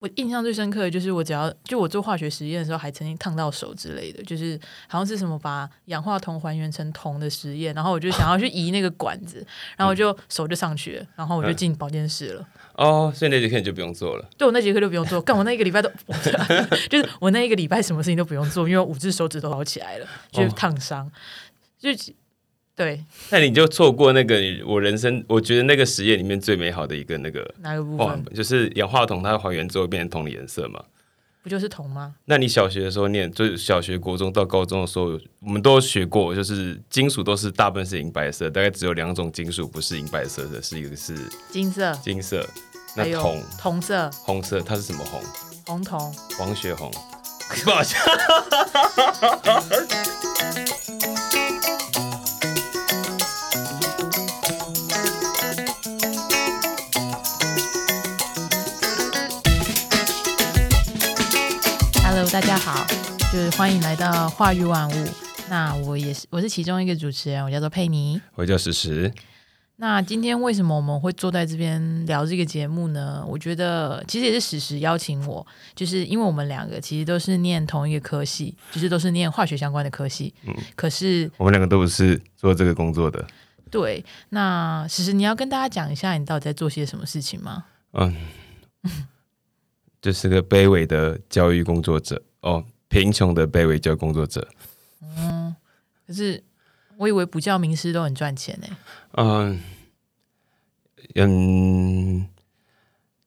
我印象最深刻的就是我只要就我做化学实验的时候，还曾经烫到手之类的，就是好像是什么把氧化铜还原成铜的实验，然后我就想要去移那个管子，然后我就手就上去了，然后我就进保健室了。哦，所以那节课你就不用做了。对我那节课就不用做，干我那一个礼拜都，就是我那一个礼拜什么事情都不用做，因为我五只手指都好起来了，就是烫伤，就对。那你就错过那个我人生我觉得那个实验里面最美好的一个那个哪个部分？，就是氧化铜它还原之后变成铜的颜色嘛。不就是铜吗？那你小学的时候念，就是小学、国中到高中的时候，我们都有学过，就是金属都是大部分是银白色，大概只有两种金属不是银白色的，是一个是金色，金色，那铜铜色，红色，它是什么红？红铜。黄血红。不好意大家好，就是欢迎来到化育万物。那我也是，我是其中一个主持人，我叫做佩妮。我叫史实。那今天为什么我们会坐在这边聊这个节目呢？我觉得其实也是史实邀请我，就是因为我们两个其实都是念同一个科系，就是都是念化学相关的科系。嗯，可是我们两个都不是做这个工作的。对，那史实你要跟大家讲一下你到底在做些什么事情吗？嗯，就是个卑微的教育工作者哦，贫穷的卑微教工作者。嗯可是我以为补教名师都很赚钱呢、嗯嗯，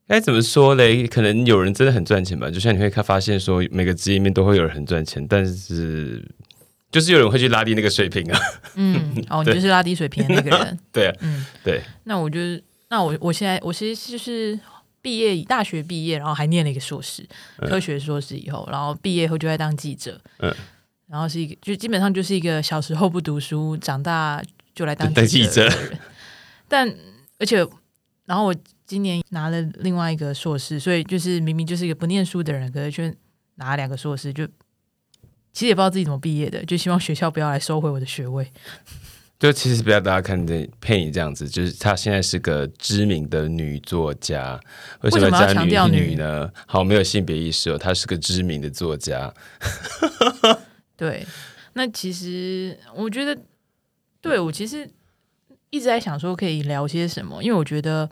该怎么说嘞？可能有人真的很赚钱吧，就像你会看发现说，每个职业里面都会有人很赚钱，但是就是有人会去拉低那个水平啊。嗯，哦，你就是拉低水平的那个人。对啊，嗯，对，那我就是，那我我现在我其实就是毕业大学毕业，然后还念了一个硕士，科学硕士以后，然后毕业后就在当记者，嗯然后是一个就基本上就是一个小时候不读书，长大就来当当记者的人。但而且，然后我今年拿了另外一个硕士，所以就是明明就是一个不念书的人，可是却拿了两个硕士，就其实也不知道自己怎么毕业的，就希望学校不要来收回我的学位。就其实不要大家看这佩妮这样子，就是她现在是个知名的女作家。为什么要强调女女呢？好，没有性别意识哦，她是个知名的作家。对，那其实我觉得，对我其实一直在想说可以聊些什么，因为我觉得，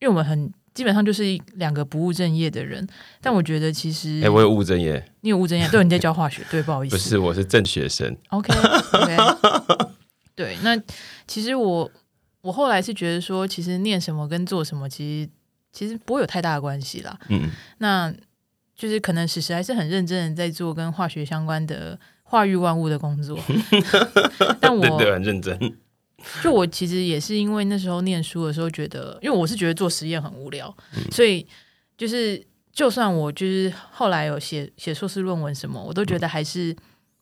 因为我们很基本上就是一两个不务正业的人，但我觉得其实哎、我有务正业，你有务正业，对，你在教化学，对，不好意思，不是，我是正学生。OK OK，对，那其实我我后来是觉得说，其实念什么跟做什么，其实其实不会有太大的关系啦。嗯，那就是可能史实还是很认真的在做跟化学相关的化育万物的工作，但我对对，很认真。就我其实也是因为那时候念书的时候觉得，因为我是觉得做实验很无聊，所以就是就算我就是后来有写写硕士论文什么，我都觉得还是、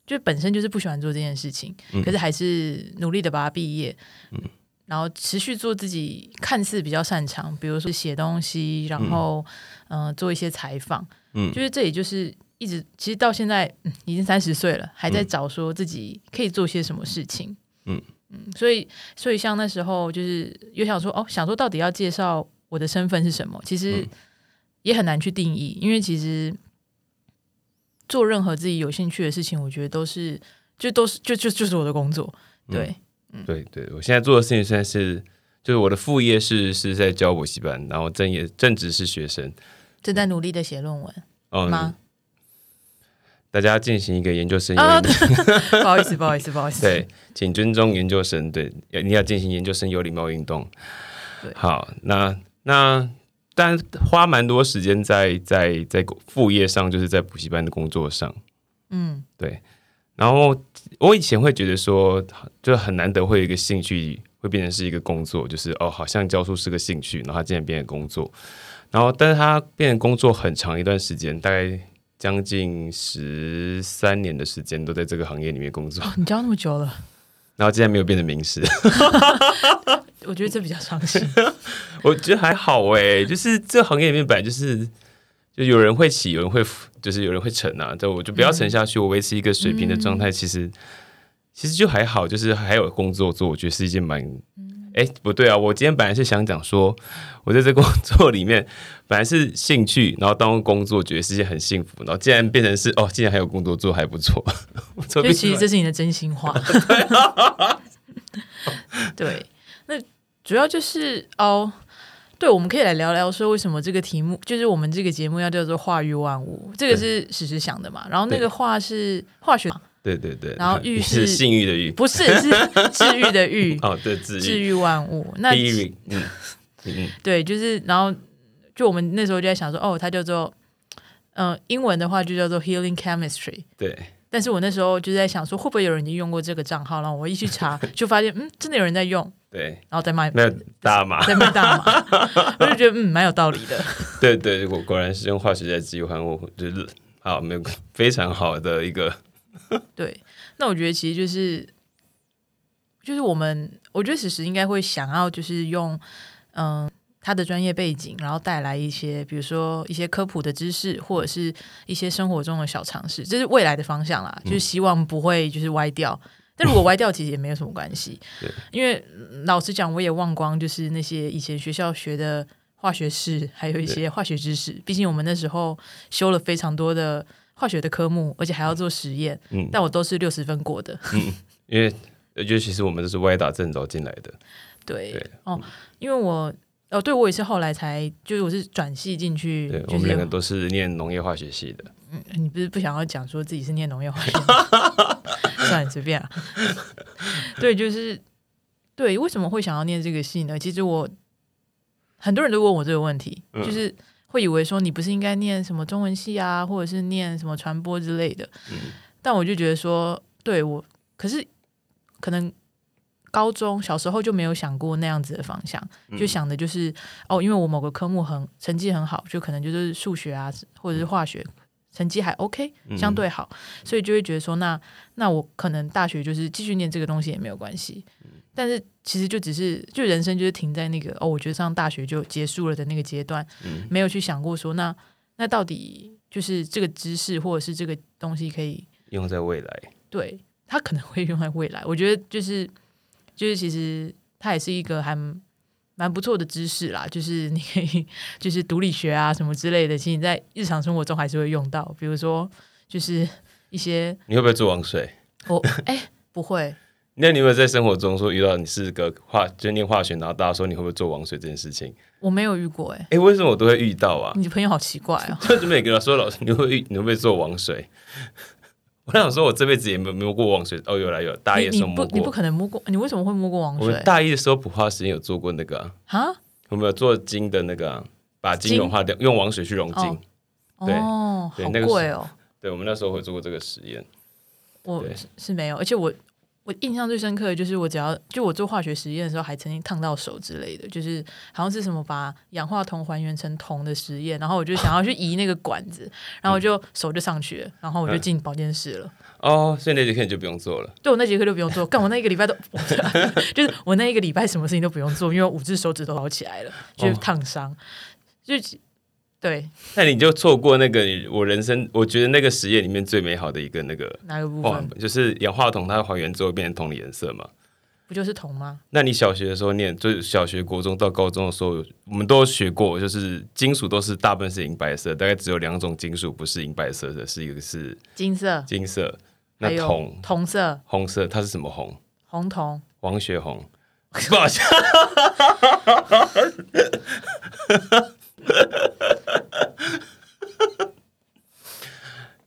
就本身就是不喜欢做这件事情，可是还是努力的把它毕业，嗯。然后持续做自己看似比较擅长，比如说写东西，然后嗯、呃做一些采访，嗯。就是这也就是。一直其实到现在、嗯、已经三十岁了，还在找说自己可以做些什么事情。嗯。所以，所以像那时候就是又想说，哦，想说到底要介绍我的身份是什么，其实也很难去定义，因为其实做任何自己有兴趣的事情，我觉得都是就都是就就就是我的工作，对，嗯对对，我现在做的事情现在是，就是我的副业是是在教补习班，然后正业正职是学生。正在努力的写论文哦、吗？大家进行一个研究生 不好意思，不好意思，不好意思，对，请尊重研究生。对，要你要进行研究生有礼貌运动。对好，那那但花蛮多时间在在在副业上，就是在补习班的工作上。嗯对，然后我以前会觉得说，就很难得会有一个兴趣会变成是一个工作，就是哦，好像教书是个兴趣，然后他竟然变成工作，然后但是他变成工作很长一段时间，大概将近十三年的时间都在这个行业里面工作，你教那么久了，然后竟然没有变成名师，我觉得这比较伤心。我觉得还好哎，就是这行业里面本来就是。就有人会起，有人会浮，就是有人会沉啊。就我就不要沉下去，我维持一个水平的状态，其实其实就还好，就是还有工作做，我觉得是一件蛮哎，不对啊，我今天本来是想讲说，我在这工作里面本来是兴趣，然后当工作觉得是件很幸福，然后竟然变成是哦，竟然还有工作做，还不错。所以其实这是你的真心话。对，那主要就是哦。对，我们可以来聊聊说为什么这个题目就是我们这个节目要叫做“化育万物”，这个是史实想的嘛？然后那个“化”是化学，对对对。然后“育”是性欲的“欲”，不是 是治愈的“愈”。哦，对，治愈治愈万物。那嗯 嗯，对，就是然后就我们那时候就在想说，哦，它叫做嗯，英文的话就叫做 “healing chemistry”。对。但是我那时候就在想说，会不会有人已经用过这个账号？然后我一去查，就发现嗯，真的有人在用。对，然后再卖大麻，再卖大麻，我就觉得嗯蛮有道理的。对对，果果然是用化学在治愈万物，就是好没有非常好的一个。对，那我觉得其实就是就是我们，我觉得此时应该会想要就是用嗯他的专业背景，然后带来一些比如说一些科普的知识，或者是一些生活中的小常识，这是未来的方向啦。就是希望不会就是歪掉。但如果歪掉，其实也没有什么关系。对，因为老实讲，我也忘光就是那些以前学校学的化学式，还有一些化学知识。毕竟我们那时候修了非常多的化学的科目，而且还要做实验。嗯，但我都是六十分过的。嗯，因为尤其是我们都是歪打正着进来的。对，哦，因为我哦，对我也是后来才，就是我是转系进去。对，我们两个都是念农业化学系的。嗯，你不是不想要讲说自己是念农业化学？算随便了，对，就是对，为什么会想要念这个系呢？其实我很多人都问我这个问题，就是会以为说你不是应该念什么中文系啊，或者是念什么传播之类的。但我就觉得说，对我，可是可能高中小时候就没有想过那样子的方向，就想的就是哦，因为我某个科目很成绩很好，就可能就是数学啊，或者是化学。成绩还 OK，相对好，所以就会觉得说，那那我可能大学就是继续念这个东西也没有关系。但是其实就只是就人生就是停在那个哦，我觉得上大学就结束了的那个阶段，没有去想过说，那那到底就是这个知识或者是这个东西可以用在未来？对，它可能会用在未来。我觉得就是就是其实它也是一个还。蛮不错的知识啦，就是你可以就是独立学啊什么之类的，其实你在日常生活中还是会用到。比如说，就是一些你会不会做王水？我哎不会。那你有没有在生活中说遇到你是个化就念化学，然后大家说你会不会做王水这件事情？我没有遇过哎。哎，为什么我都会遇到啊？你的朋友好奇怪哦！就每个人说老师你会遇你会不会做王水？我想说，我这辈子也没摸过王水。哦，有来有，大一的时候摸过。你不可能摸过，你为什么会摸过王水？我大一的时候补化时间有做过那个啊？有没有做金的那个？把金融化掉，用王水去溶金。对，对，那个贵哦。对，我们那时候会做过这个实验。我是没有，而且我。我印象最深刻的就是我只要就我做化学实验的时候，还曾经烫到手之类的，就是好像是什么把氧化铜还原成铜的实验，然后我就想要去移那个管子，然后我就手就上去了，然后我就进保健室了。哦，所以那节课你就不用做了。对，我那节课就不用做，干我那一个礼拜都，就是我那一个礼拜什么事情都不用做，因为五只手指都好起来了，就是烫伤，就。对，那你就错过那个我人生，我觉得那个实验里面最美好的一个那个哪个部分？就是氧化铜，它还原之后变成铜的颜色嘛？不就是铜吗？那你小学的时候念，就是小学、国中到高中的时候，我们都学过，就是金属都是大部分是银白色，大概只有两种金属不是银白色的，是一个是金色，金色，那铜铜色，红色，它是什么红？红铜，王血红，不好笑。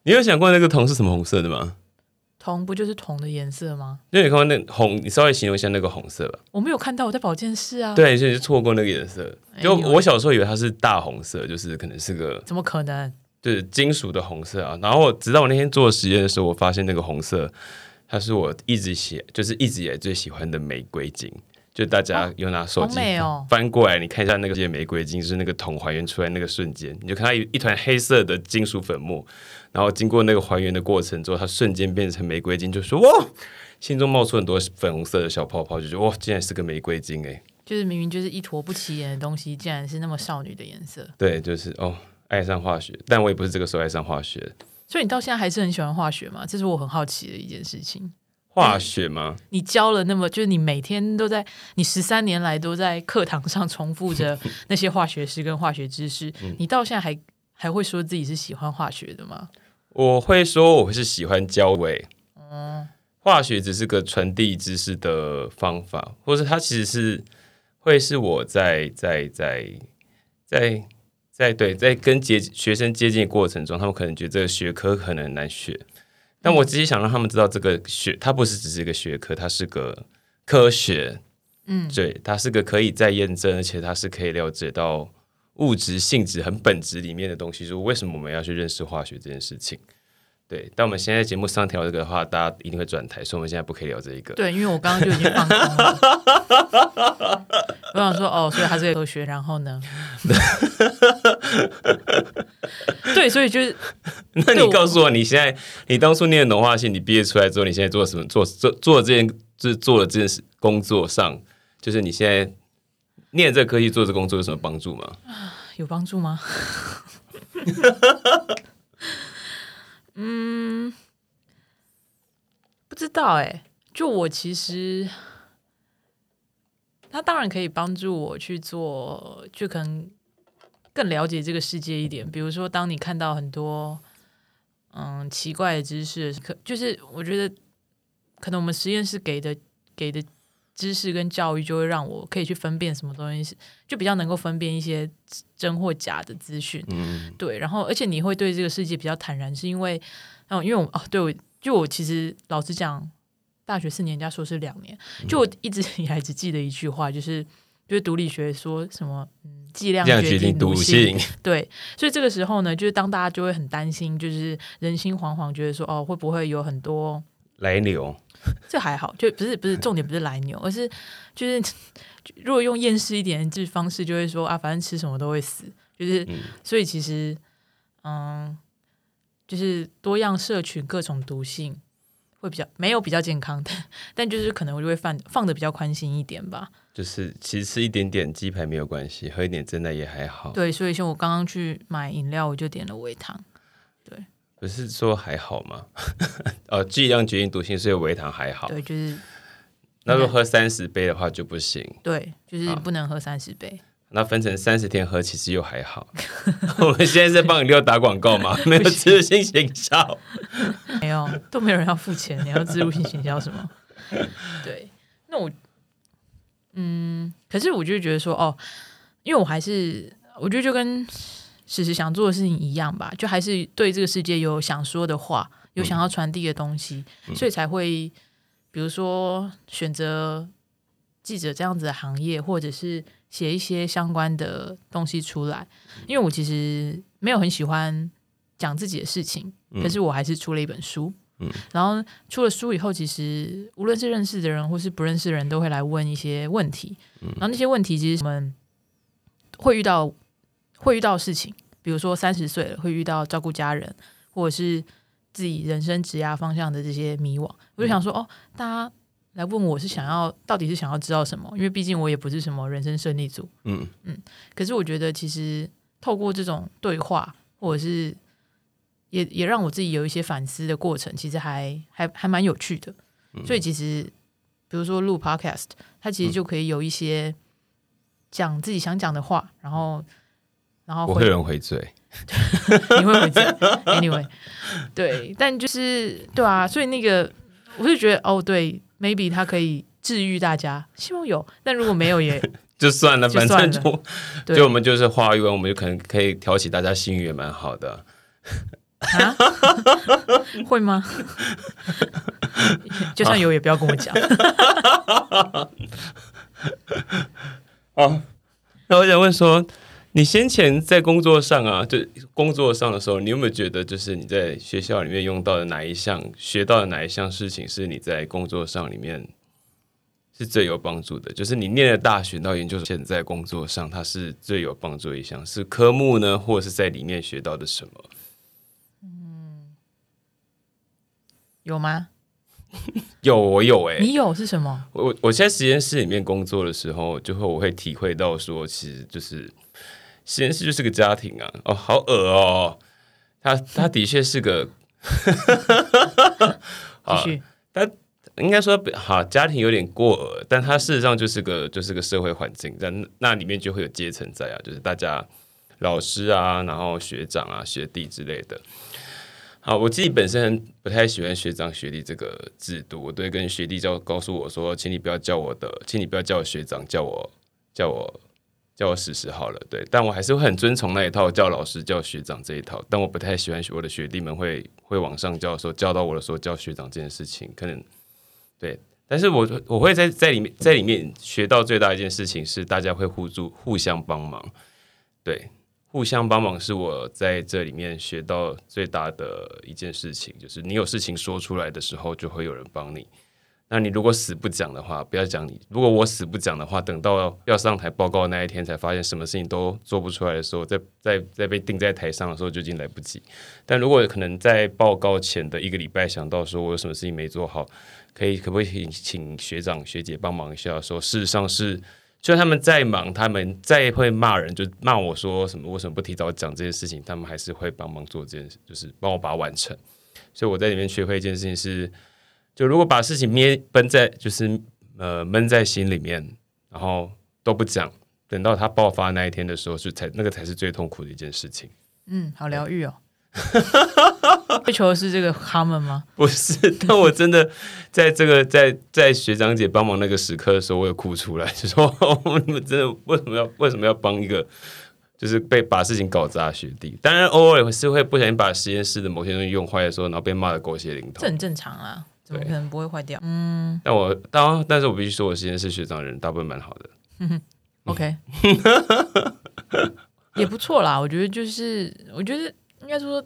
你有想过那个铜是什么红色的吗？铜不就是铜的颜色吗？因为你看过那红，你稍微形容一下那个红色吧。我没有看到，我在保健室啊。对，所以就错过那个颜色。就我小时候以为它是大红色，就是可能是个……怎么可能？就是金属的红色啊。然后直到我那天做实验的时候，我发现那个红色，它是我一直喜，就是一直以来最喜欢的玫瑰金。就大家有拿手机翻过来，你看一下那个玫瑰金，就是那个桶还原出来那个瞬间，你就看到一一团黑色的金属粉末，然后经过那个还原的过程之后，它瞬间变成玫瑰金，就说哇，心中冒出很多粉红色的小泡泡，就觉得哇，竟然是个玫瑰金哎！就是明明就是一坨不起眼的东西，竟然是那么少女的颜色。对，就是哦，爱上化学，但我也不是这个时候爱上化学。所以你到现在还是很喜欢化学吗？这是我很好奇的一件事情。化学吗？你教了那么，就是你每天都在，你十三年来都在课堂上重复着 那些化学式跟化学知识，你到现在还还会说自己是喜欢化学的吗？我会说我是喜欢教委。嗯，化学只是个传递知识的方法，或者它其实是会是我在在在在在对在跟接学生接近的过程中，他们可能觉得这个学科可能很难学。但我只是想让他们知道，这个学它不是只是一个学科，它是个科学，嗯，对，它是个可以再验证，而且它是可以了解到物质性质很本质里面的东西。说为什么我们要去认识化学这件事情？对，但我们现在节目上调这个的话，大家一定会转台，所以我们现在不可以聊这一个。对，因为我刚刚就已经放空了。我想说，哦，所以它是个科学，然后呢？对，所以就是，那你告诉我，你现在你当初念农化系，你毕业出来之后，你现在做什么？做做做这件，就是做了这件事工作上，就是你现在念这科技做这工作有什么帮助吗？有帮助吗？嗯，不知道哎。就我其实，他当然可以帮助我去做，就可能更了解这个世界一点。比如说，当你看到很多嗯奇怪的知识，可就是我觉得，可能我们实验室给的给的知识跟教育，就会让我可以去分辨什么东西是，就比较能够分辨一些真或假的资讯。嗯，对。然后，而且你会对这个世界比较坦然，是因为，嗯，因为我哦，对我就我其实老实讲。大学四年加硕士两年，就我一直 以来只记得一句话，就是就是毒理学说什么，嗯，剂量决定毒性。对，所以这个时候呢，就是当大家就会很担心，就是人心惶惶，觉得说哦，会不会有很多来牛？这还好，就不是不是重点，不是来牛，而是就是如果用厌世一点的方式，就会说啊，反正吃什么都会死，就是所以其实嗯，就是多样社群各种毒性。会比较没有比较健康的，但就是可能我就会放放的比较宽心一点吧。就是其实吃一点点鸡排没有关系，喝一点真的也还好。对，所以像我刚刚去买饮料，我就点了微糖。对，不是说还好吗？哦，剂量决定毒性，所以微糖还好。对，就是那如果喝三十杯的话就不行。对，就是不能喝三十杯。那分成三十天喝，其实又还好。我们现在在帮饮料打广告吗？没有植入性行销，没有，都没有人要付钱，你要植入性行销什么？对，那我，嗯，可是我就觉得说，哦，因为我还是，我觉得就跟史实想做的事情一样吧，就还是对这个世界有想说的话，有想要传递的东西，所以才会，比如说选择记者这样子的行业，或者是。写一些相关的东西出来，因为我其实没有很喜欢讲自己的事情，可是我还是出了一本书。嗯，然后出了书以后，其实无论是认识的人或是不认识的人都会来问一些问题。嗯，然后那些问题其实我们会遇到会遇到事情，比如说三十岁了会遇到照顾家人，或者是自己人生职涯方向的这些迷惘。我就想说，哦，大家。来问我是想要到底是想要知道什么？因为毕竟我也不是什么人生胜利组。嗯嗯。可是我觉得其实透过这种对话，或者是也也让我自己有一些反思的过程，其实还还还蛮有趣的。所以其实比如说录 Podcast，它其实就可以有一些讲自己想讲的话，然后然后我会人回嘴，你会回嘴。Anyway，对，但就是对啊，所以那个我就觉得哦，对。maybe 它可以治愈大家，希望有。但如果没有，也 就算了，反正就就我们就是话一完，我们就可能可以挑起大家心语也蛮好的。啊？会吗？就算有，也不要跟我讲。哦，那我想问说。你先前在工作上啊，就工作上的时候，你有没有觉得，就是你在学校里面用到的哪一项、学到的哪一项事情，是你在工作上里面是最有帮助的？就是你念了大学到研究所，现在工作上，它是最有帮助一项，是科目呢，或者是在里面学到的什么？有吗？有，我有哎，你有是什么？我我在实验室里面工作的时候，就会我会体会到说，其实就是。实验室就是个家庭啊！哦，好恶哦！他他的确是个，继续。他应该说好，家庭有点过恶，但他事实上就是个就是个社会环境，在那里面就会有阶层在啊，就是大家老师啊，然后学长啊、学弟之类的。好，我自己本身不太喜欢学长学弟这个制度，我对跟学弟叫告诉我说，请你不要叫我的，请你不要叫我学长，叫我叫我叫我史实好了，对，但我还是会很遵从那一套叫老师叫学长这一套，但我不太喜欢我的学弟们会会往上叫说叫到我的时候叫学长这件事情，可能对，但是我我会在在里面在里面学到最大一件事情是大家会互助互相帮忙，对。互相帮忙是我在这里面学到最大的一件事情，就是你有事情说出来的时候，就会有人帮你。那你如果死不讲的话，不要讲你。如果我死不讲的话，等到要上台报告那一天，才发现什么事情都做不出来的时候，在在在被定在台上的时候，就已经来不及。但如果可能在报告前的一个礼拜想到说我有什么事情没做好，可以可不可以请学长学姐帮忙一下？说事实上是。就他们再忙，他们再会骂人，就骂我说什么为什么不提早讲这件事情，他们还是会帮忙做这件事，就是帮我把它完成。所以我在里面学会一件事情是，就如果把事情憋闷在，就是呃闷在心里面，然后都不讲，等到它爆发那一天的时候，是才那个才是最痛苦的一件事情。嗯，好疗愈哦。追求的是这个他们吗？不是，但我真的在这个在在学长姐帮忙那个时刻的时候，我有哭出来，就说你们真的为什么要为什么要帮一个就是被把事情搞砸学弟？当然偶尔是会不小心把实验室的某些东西用坏的时候，然后被骂的狗血淋头，这很正常啊，怎么可能不会坏掉？嗯，但我当但是我必须说，我实验室学长人大部分蛮好的。嗯 OK，也不错啦，我觉得就是我觉得应该说。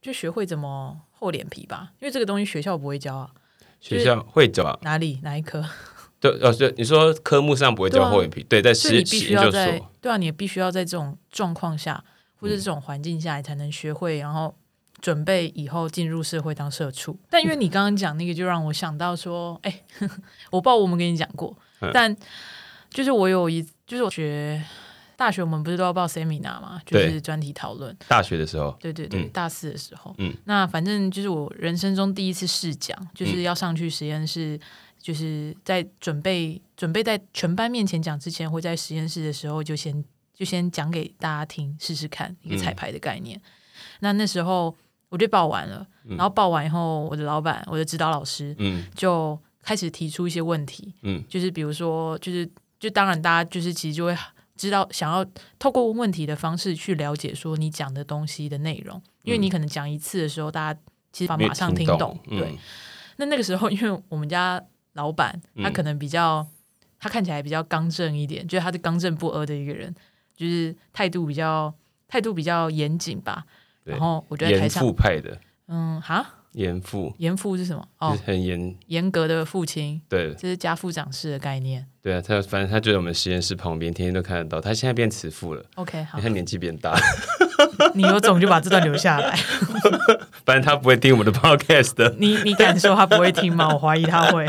就学会怎么厚脸皮吧，因为这个东西学校不会教啊。学校会教啊？哪里哪一科？对，哦，对，你说科目上不会教厚脸皮，对，在实必须要在对啊，你必须要在这种状况下或者这种环境下，你才能学会，然后准备以后进入社会当社畜。但因为你刚刚讲那个，就让我想到说，哎，我不知道我们跟你讲过，但就是我有一，就是我学。大学我们不是都要报 seminar 吗？就是专题讨论。大学的时候，对对对，大四的时候，嗯，那反正就是我人生中第一次试讲，就是要上去实验室，就是在准备准备在全班面前讲之前，会在实验室的时候就先就先讲给大家听试试看一个彩排的概念。那那时候我就报完了，然后报完以后，我的老板，我的指导老师，嗯，就开始提出一些问题，嗯，就是比如说，就是就当然大家就是其实就会。知道想要透过问问题的方式去了解说你讲的东西的内容，因为你可能讲一次的时候，大家其实马上听懂。对，那那个时候，因为我们家老板他可能比较，他看起来比较刚正一点，就是他是刚正不阿的一个人，就是态度比较态度比较严谨吧。然后我觉得台上派的，嗯，哈。严父，严父是什么？哦，很严严格的父亲。对，这是家父长式的概念。对啊，他反正他就在我们实验室旁边，天天都看得到。他现在变慈父了。OK，好，他年纪变大。你有种就把这段留下来。反正他不会听我们的 Podcast 的。你你敢说他不会听吗？我怀疑他会。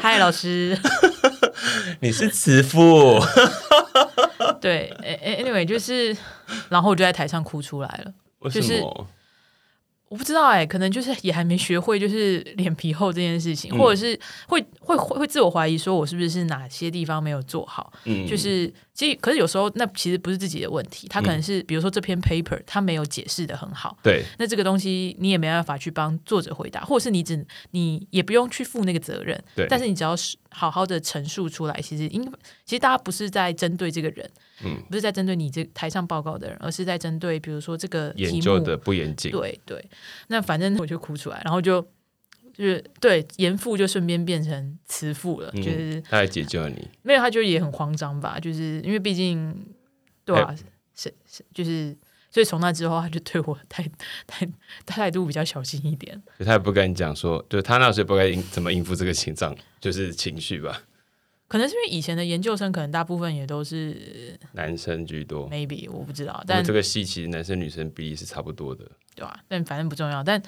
嗨，老师，你是慈父。对，Anyway，就是，然后我就在台上哭出来了。为什么？我不知道哎，可能就是也还没学会，就是脸皮厚这件事情，或者是会会会会自我怀疑，说我是不是是哪些地方没有做好？嗯，就是其实，可是有时候那其实不是自己的问题，他可能是比如说这篇 paper 他没有解释的很好，对，那这个东西你也没办法去帮作者回答，或者是你只你也不用去负那个责任，对，但是你只要是好好的陈述出来，其实因其实大家不是在针对这个人。嗯，不是在针对你这台上报告的人，而是在针对比如说这个研究的不严谨。对对，那反正我就哭出来，然后就就是对严父就顺便变成慈父了，就是他来解救了你。没有，他就也很慌张吧，就是因为毕竟对啊，是是就是，所以从那之后他就对我态 态态度比较小心一点。他也不跟你讲说，就是他那时候不该应怎么应付这个情状，就是情绪吧。可能是因为以前的研究生，可能大部分也都是男生居多，maybe 我不知道。但这个系其实男生女生比例是差不多的，对吧？但反正不重要。但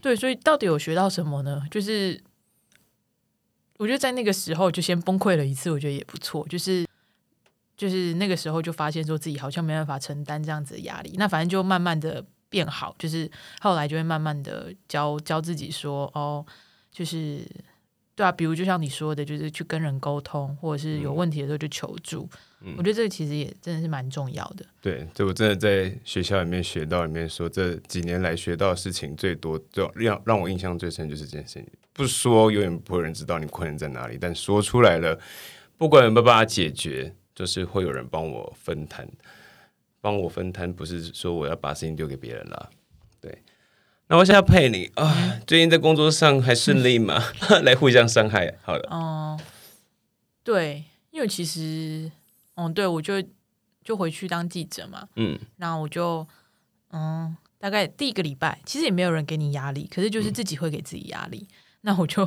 对，所以到底有学到什么呢？就是我觉得在那个时候就先崩溃了一次，我觉得也不错。就是就是那个时候就发现说自己好像没办法承担这样子的压力。那反正就慢慢的变好，就是后来就会慢慢的教教自己说，哦，就是。对啊，比如就像你说的，就是去跟人沟通，或者是有问题的时候就求助。嗯我觉得这个其实也真的是蛮重要的。对，这我真的在学校里面学到，里面说这几年来学到的事情最多，最让让我印象最深就是这件事情。不说，永远不会有人知道你困难在哪里，但说出来了，不管有没有办法解决，就是会有人帮我分摊。帮我分摊，不是说我要把事情丢给别人啦。对，那我现在配你啊，最近在工作上还顺利吗？来互相伤害，好了，哦、对，因为其实，嗯，对我就就回去当记者嘛，嗯然后我就，嗯，大概第一个礼拜，其实也没有人给你压力，可是嗯就是自己会给自己压力。那我就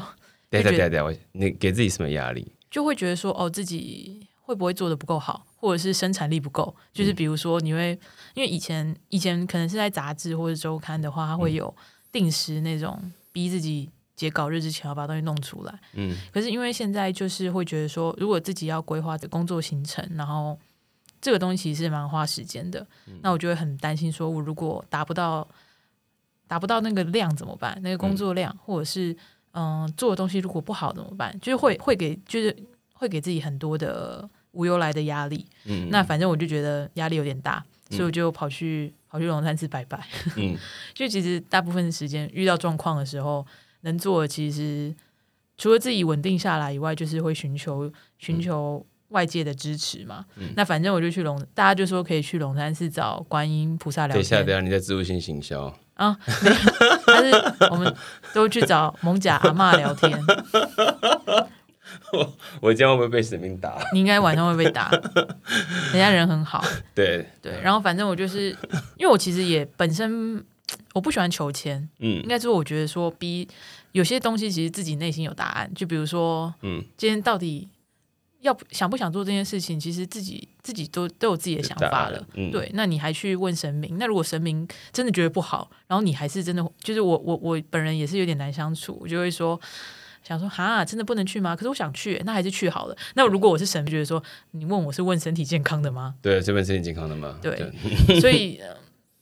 等一下，就觉得等一下，等一下，我你给自己什么压力？就会觉得说，哦，自己会不会做的不够好，或者是生产力不够？就是比如说，你会因为以前以前可能是在杂志或者周刊的话，它会有定时那种逼自己截稿日之前要把东西弄出来。嗯可是因为现在就是会觉得说，如果自己要规划的工作行程，然后这个东西其实是蛮花时间的，那我就会很担心，说我如果达不到达不到那个量怎么办？那个工作量，或者是嗯、做的东西如果不好怎么办？就是会会给就是会给自己很多的无由来的压力。嗯，那反正我就觉得压力有点大，所以我就跑去跑去龙山寺拜拜。嗯 就其实大部分时间遇到状况的时候，能做的其实除了自己稳定下来以外，就是会寻求寻求外界的支持嘛。嗯那反正我就去龙，大家就说可以去龙山寺找观音菩萨聊天等一下，等一下，你在自助性行销。啊。没 有但是我们都去找蒙甲阿妈聊天，我今天会不会被神明打？你应该晚上会被打，人家人很好。对，对，然后反正我就是，因为我其实也本身 我不喜欢求签，嗯应嗯该说我觉得说逼有些东西其实自己内心有答案，就比如说嗯，今天到底要不想不想做这件事情，其实自己自己都都有自己的想法了。嗯，对，那你还去问神明？那如果神明真的觉得不好，然后你还是真的，就是我我我本人也是有点难相处，我就会说想说哈，真的不能去吗？可是我想去，那还是去好了。那如果我是神，就觉得说你问我是问身体健康的吗？对，这边身体健康的吗。对所以、呃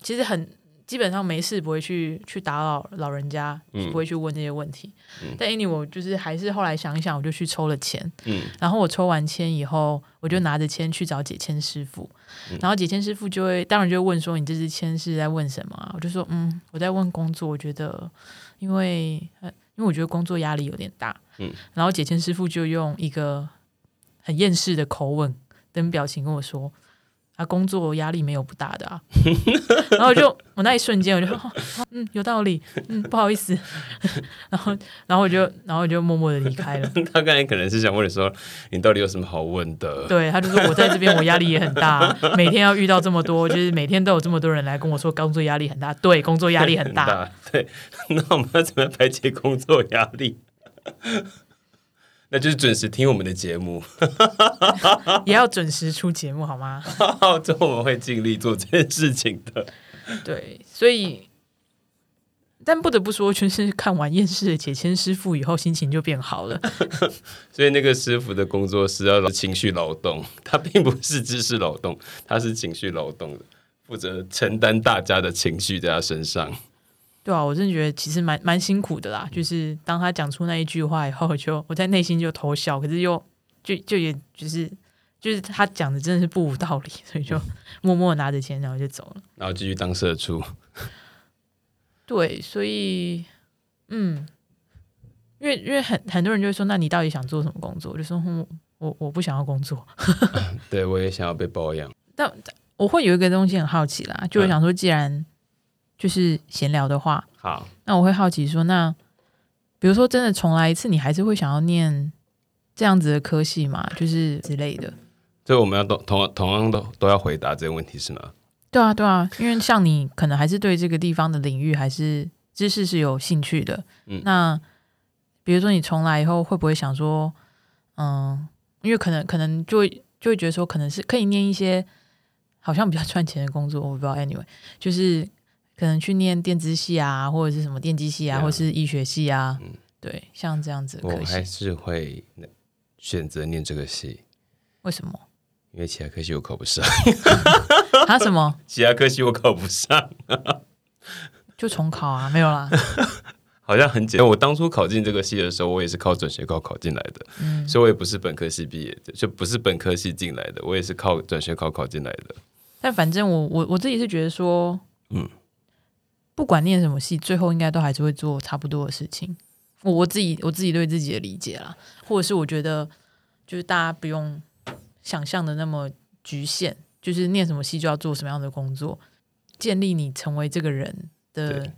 其实很基本上没事不会去去打扰老人家，嗯不会去问这些问题。嗯但 anyway，我就是还是后来想一想，我就去抽了签。嗯然后我抽完签以后，我就拿着签去找解签师傅，嗯然后解签师傅就会当然就会问说你这支签是在问什么啊？我就说嗯，我在问工作，我觉得因为呃因为我觉得工作压力有点大，嗯，然后解签师傅就用一个很厌世的口吻跟表情跟我说。啊，工作压力没有不大的啊，然后就我那一瞬间我就说，哦 嗯，有道理，嗯，不好意思，然后然后我就然后我就默默的离开了。他刚才可能是想问你说，你到底有什么好问的？对，他就说我在这边我压力也很大，每天要遇到这么多，就是每天都有这么多人来跟我说工作压力很大。对，工作压力很大。。对，那我们要怎么排解工作压力？那就是准时听我们的节目，也要准时出节目好吗？之后我们会尽力做这件事情的。对，所以，但不得不说，全是看完厌世的解签师傅以后，心情就变好了。所以那个师傅的工作是要情绪劳动，他并不是知识劳动，他是情绪劳动的，负责承担大家的情绪在他身上。对啊，我真的觉得其实蛮蛮辛苦的啦。就是当他讲出那一句话以后，就我在内心就偷笑，可是又就就也就是就是他讲的真的是不无道理，所以就默默拿着钱然后就走了。然后继续当社畜，对，所以嗯，因为因为很很多人就会说，那你到底想做什么工作？我就说，嗯，我我不想要工作，对我也想要被包养。但我会有一个东西很好奇啦，就是想说，既然就是闲聊的话，好，那我会好奇说，那比如说真的重来一次，你还是会想要念这样子的科系吗？就是之类的。所以我们要都同同样都都要回答这个问题是吗？对啊，对啊，因为像你可能还是对这个地方的领域还是知识是有兴趣的。嗯那比如说你重来以后，会不会想说，嗯，因为可能可能就会就会觉得说，可能是可以念一些好像比较赚钱的工作，我不知道。Anyway，就是可能去念电子系啊，或者是什么电机系啊，Yeah 或是医学系啊，嗯对，像这样子的我，还是会选择念这个系，为什么？因为其他科系我考不上，他 什么其他科系我考不上。就重考啊？没有啦，好像很简单。我当初考进这个系的时候，我也是靠转学考考进来的，嗯，所以我也不是本科系毕业的，就不是本科系进来的，我也是靠转学考考进来的。但反正我我我自己是觉得说，嗯，不管念什么系，最后应该都还是会做差不多的事情。我我自己我自己对自己的理解啦，或者是我觉得就是大家不用想象的那么局限，就是念什么系就要做什么样的工作，建立你成为这个人的。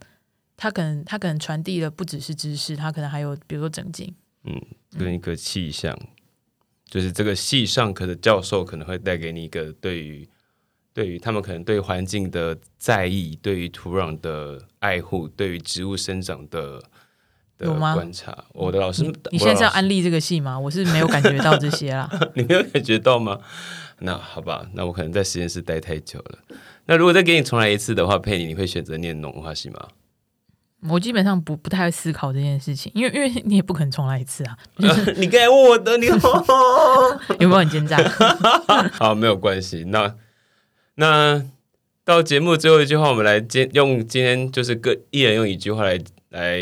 他可能他可能传递的不只是知识，他可能还有比如说整经，嗯，跟一个气象，就是这个系上可能教授可能会带给你一个对于对于他们可能对环境的在意，对于土壤的爱护，对于植物生长的的观察。我的老师，你现在是要安利这个戏吗？我是没有感觉到这些啦。你没有感觉到吗？那好吧，那我可能在实验室待太久了。那如果再给你重来一次的话，佩妮，你会选择念农文化系吗？我基本上不不太会思考这件事情，因为因为你也不可能重来一次啊，你刚才问我的，你 有没有很奸诈？好，没有关系。那那到节目最后一句话，我们来今用今天就是各一人用一句话来来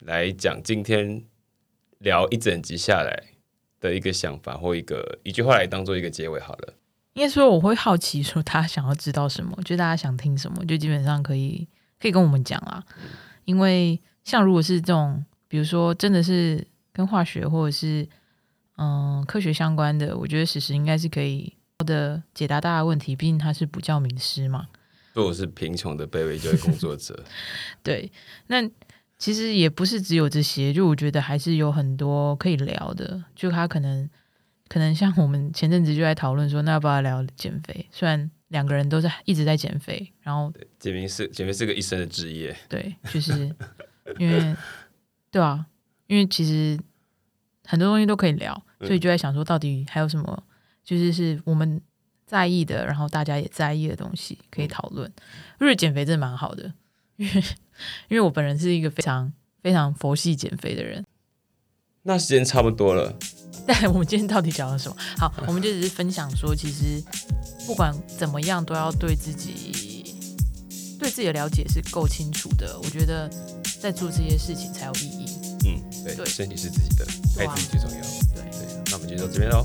来讲今天聊一整集下来的一个想法或一个一句话来当做一个结尾好了。应该说我会好奇说大家想要知道什么，就大家想听什么，就基本上可以可以跟我们讲啊。因为像如果是这种，比如说真的是跟化学或者是嗯科学相关的，我觉得史实应该是可以的解答大家问题，毕竟他是补教名师嘛。如果是贫穷的卑微教育工作者，对，那其实也不是只有这些，就我觉得还是有很多可以聊的。就他可能可能像我们前阵子就在讨论说，那要不要聊减肥？虽然两个人都是一直在减肥，然后减肥是减肥是个一生的职业。对，就是因为对啊，因为其实很多东西都可以聊，所以就在想说，到底还有什么，就是是我们在意的，然后大家也在意的东西可以讨论。因为减肥真的蛮好的，因为因为我本人是一个非常非常佛系减肥的人。那时间差不多了，但我们今天到底讲了什么？好，我们就只是分享说，其实不管怎么样，都要对自己对自己的了解是够清楚的。我觉得在做这些事情才有意义。嗯，对，对身体是自己的，爱自己最重要。对，对，那我们今天到这边喽，